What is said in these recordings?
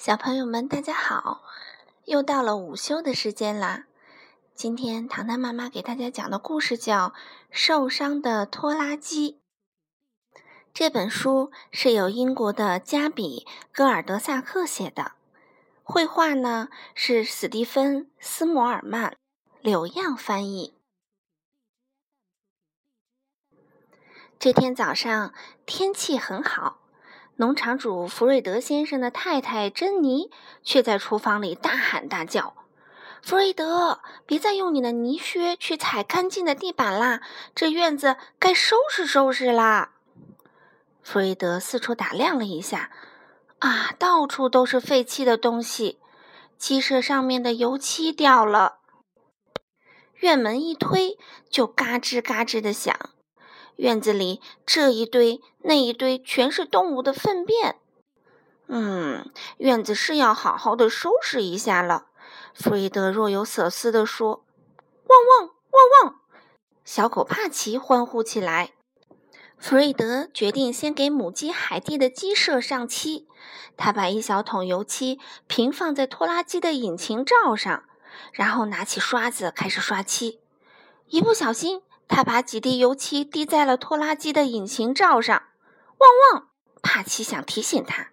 小朋友们，大家好！又到了午休的时间啦。今天糖糖妈妈给大家讲的故事叫《受伤的拖拉机》。这本书是由英国的加比·戈尔德萨克写的，绘画呢是史蒂芬·斯摩尔曼，柳样翻译。这天早上天气很好。农场主弗瑞德先生的太太珍妮却在厨房里大喊大叫：“弗瑞德，别再用你的泥靴去踩干净的地板啦！这院子该收拾收拾啦！”弗瑞德四处打量了一下，啊，到处都是废弃的东西，鸡舍上面的油漆掉了，院门一推就嘎吱嘎吱的响。院子里这一堆那一堆全是动物的粪便，嗯，院子是要好好的收拾一下了。弗瑞德若有所思地说：“汪汪汪汪！”小狗帕奇欢呼起来。弗瑞德决定先给母鸡海蒂的鸡舍上漆。他把一小桶油漆平放在拖拉机的引擎罩上，然后拿起刷子开始刷漆。一不小心。他把几滴油漆滴在了拖拉机的引擎罩上，汪汪！帕奇想提醒他：“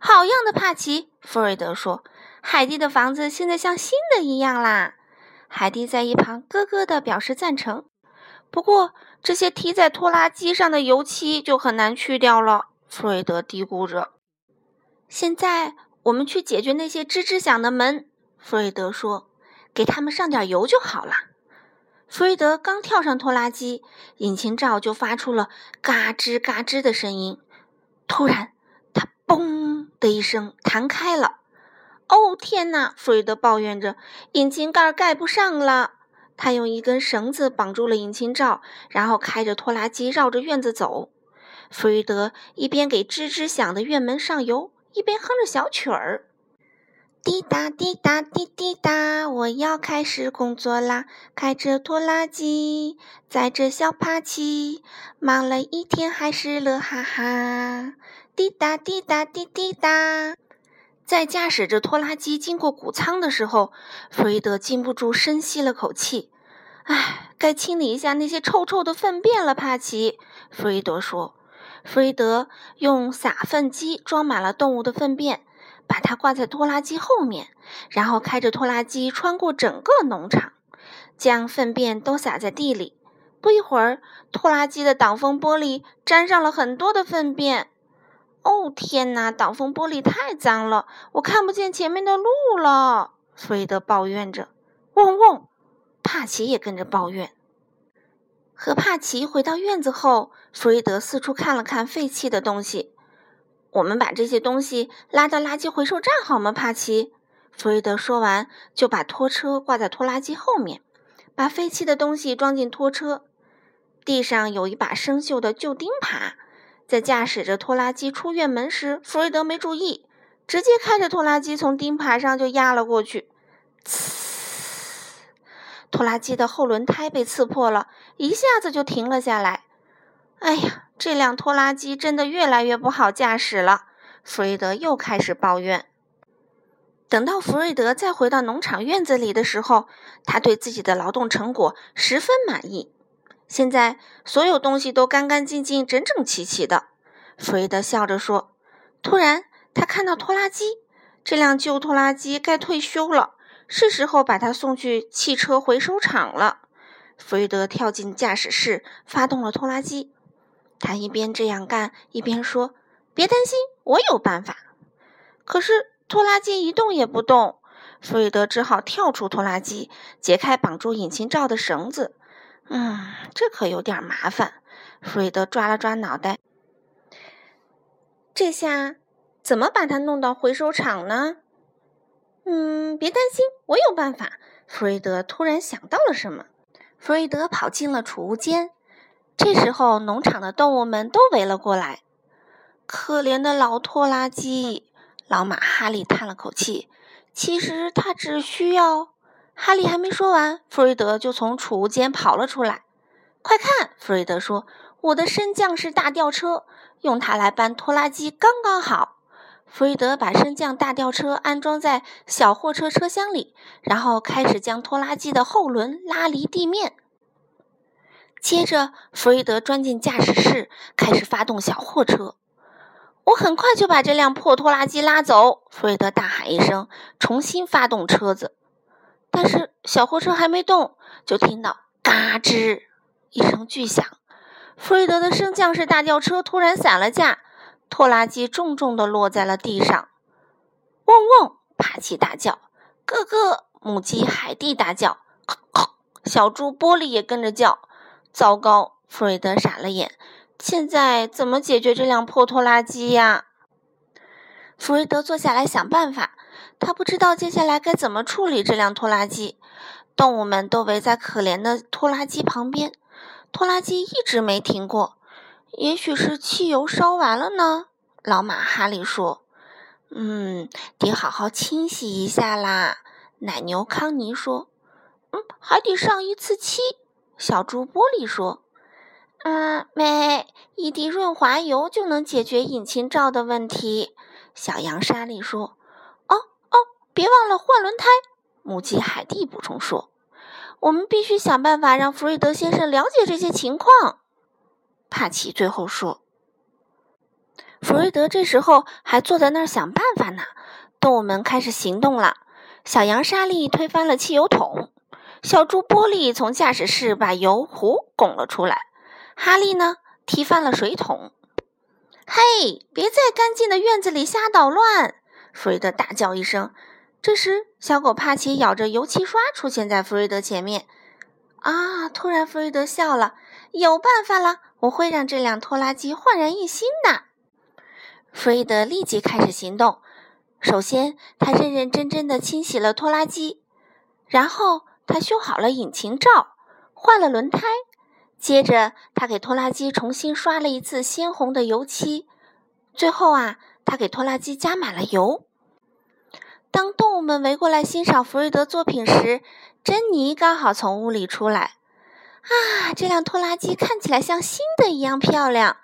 好样的，帕奇！”弗瑞德说：“海蒂的房子现在像新的一样啦。”海蒂在一旁咯咯地表示赞成。不过，这些滴在拖拉机上的油漆就很难去掉了。弗瑞德嘀咕着：“现在我们去解决那些吱吱响的门。”弗瑞德说：“给他们上点油就好了。”弗瑞德刚跳上拖拉机，引擎罩就发出了嘎吱嘎吱的声音。突然，它“嘣”的一声弹开了。哦，天哪！弗瑞德抱怨着，引擎盖盖不上了。他用一根绳子绑住了引擎罩，然后开着拖拉机绕着院子走。弗瑞德一边给吱吱响的院门上油，一边哼着小曲儿。滴答滴答滴滴答，我要开始工作啦！开着拖拉机，载着小帕奇，忙了一天还是乐哈哈。滴答滴答滴滴答，在驾驶着拖拉机经过谷仓的时候，弗瑞德禁不住深吸了口气。唉，该清理一下那些臭臭的粪便了，帕奇。弗瑞德说。弗瑞德用撒粪机装满了动物的粪便。把它挂在拖拉机后面，然后开着拖拉机穿过整个农场，将粪便都撒在地里。不一会儿，拖拉机的挡风玻璃沾上了很多的粪便。哦，天哪！挡风玻璃太脏了，我看不见前面的路了。弗瑞德抱怨着。嗡嗡，帕奇也跟着抱怨。和帕奇回到院子后，弗瑞德四处看了看废弃的东西。我们把这些东西拉到垃圾回收站好吗，帕奇？弗瑞德说完，就把拖车挂在拖拉机后面，把废弃的东西装进拖车。地上有一把生锈的旧钉耙，在驾驶着拖拉机出院门时，弗瑞德没注意，直接开着拖拉机从钉耙上就压了过去。呲！拖拉机的后轮胎被刺破了，一下子就停了下来。哎呀！这辆拖拉机真的越来越不好驾驶了，弗瑞德又开始抱怨。等到弗瑞德再回到农场院子里的时候，他对自己的劳动成果十分满意。现在所有东西都干干净净、整整齐齐的。弗瑞德笑着说。突然，他看到拖拉机，这辆旧拖拉机该退休了，是时候把它送去汽车回收厂了。弗瑞德跳进驾驶室，发动了拖拉机。他一边这样干，一边说：“别担心，我有办法。”可是拖拉机一动也不动，弗瑞德只好跳出拖拉机，解开绑住引擎罩的绳子。嗯，这可有点麻烦。弗瑞德抓了抓脑袋，这下怎么把它弄到回收厂呢？嗯，别担心，我有办法。弗瑞德突然想到了什么，弗瑞德跑进了储物间。这时候，农场的动物们都围了过来。可怜的老拖拉机，老马哈利叹了口气。其实他只需要……哈利还没说完，弗瑞德就从储物间跑了出来。快看，弗瑞德说：“我的升降式大吊车，用它来搬拖拉机刚刚好。”弗瑞德把升降大吊车安装在小货车车厢里，然后开始将拖拉机的后轮拉离地面。接着，弗瑞德钻进驾驶室，开始发动小货车。我很快就把这辆破拖拉机拉走！弗瑞德大喊一声，重新发动车子。但是小货车还没动，就听到“嘎吱”一声巨响。弗瑞德的升降式大吊车突然散了架。拖拉机重重地落在了地上，嗡嗡！帕奇大叫，咯咯！母鸡海蒂大叫，小猪玻璃也跟着叫。糟糕！弗瑞德傻了眼，现在怎么解决这辆破拖拉机呀？弗瑞德坐下来想办法，他不知道接下来该怎么处理这辆拖拉机。动物们都围在可怜的拖拉机旁边，拖拉机一直没停过。也许是汽油烧完了呢，老马哈利说：“嗯，得好好清洗一下啦。”奶牛康妮说：“嗯，还得上一次漆。”小猪玻璃说：“嗯，没一滴润滑油就能解决引擎罩的问题。”小羊莎莉说：“哦哦，别忘了换轮胎。”母鸡海蒂补充说：“我们必须想办法让弗瑞德先生了解这些情况。”帕奇最后说：“弗瑞德这时候还坐在那儿想办法呢。”动物们开始行动了。小羊莎莉推翻了汽油桶，小猪玻璃从驾驶室把油壶拱了出来。哈利呢，踢翻了水桶。“嘿，别在干净的院子里瞎捣乱！”弗瑞德大叫一声。这时，小狗帕奇咬着油漆刷出现在弗瑞德前面。啊！突然，弗瑞德笑了。有办法了，我会让这辆拖拉机焕然一新的。弗瑞德立即开始行动。首先，他认认真真的清洗了拖拉机，然后他修好了引擎罩，换了轮胎。接着，他给拖拉机重新刷了一次鲜红的油漆。最后啊，他给拖拉机加满了油。当动物们围过来欣赏弗瑞德作品时，珍妮刚好从屋里出来。啊，这辆拖拉机看起来像新的一样漂亮，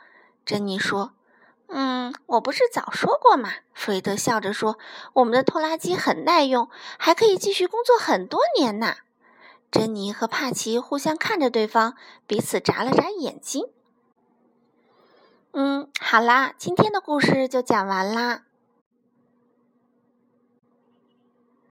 珍妮说。“嗯，我不是早说过吗？”弗瑞德笑着说，“我们的拖拉机很耐用，还可以继续工作很多年呢。”珍妮和帕奇互相看着对方，彼此眨了眨眼睛。“嗯，好啦，今天的故事就讲完啦。”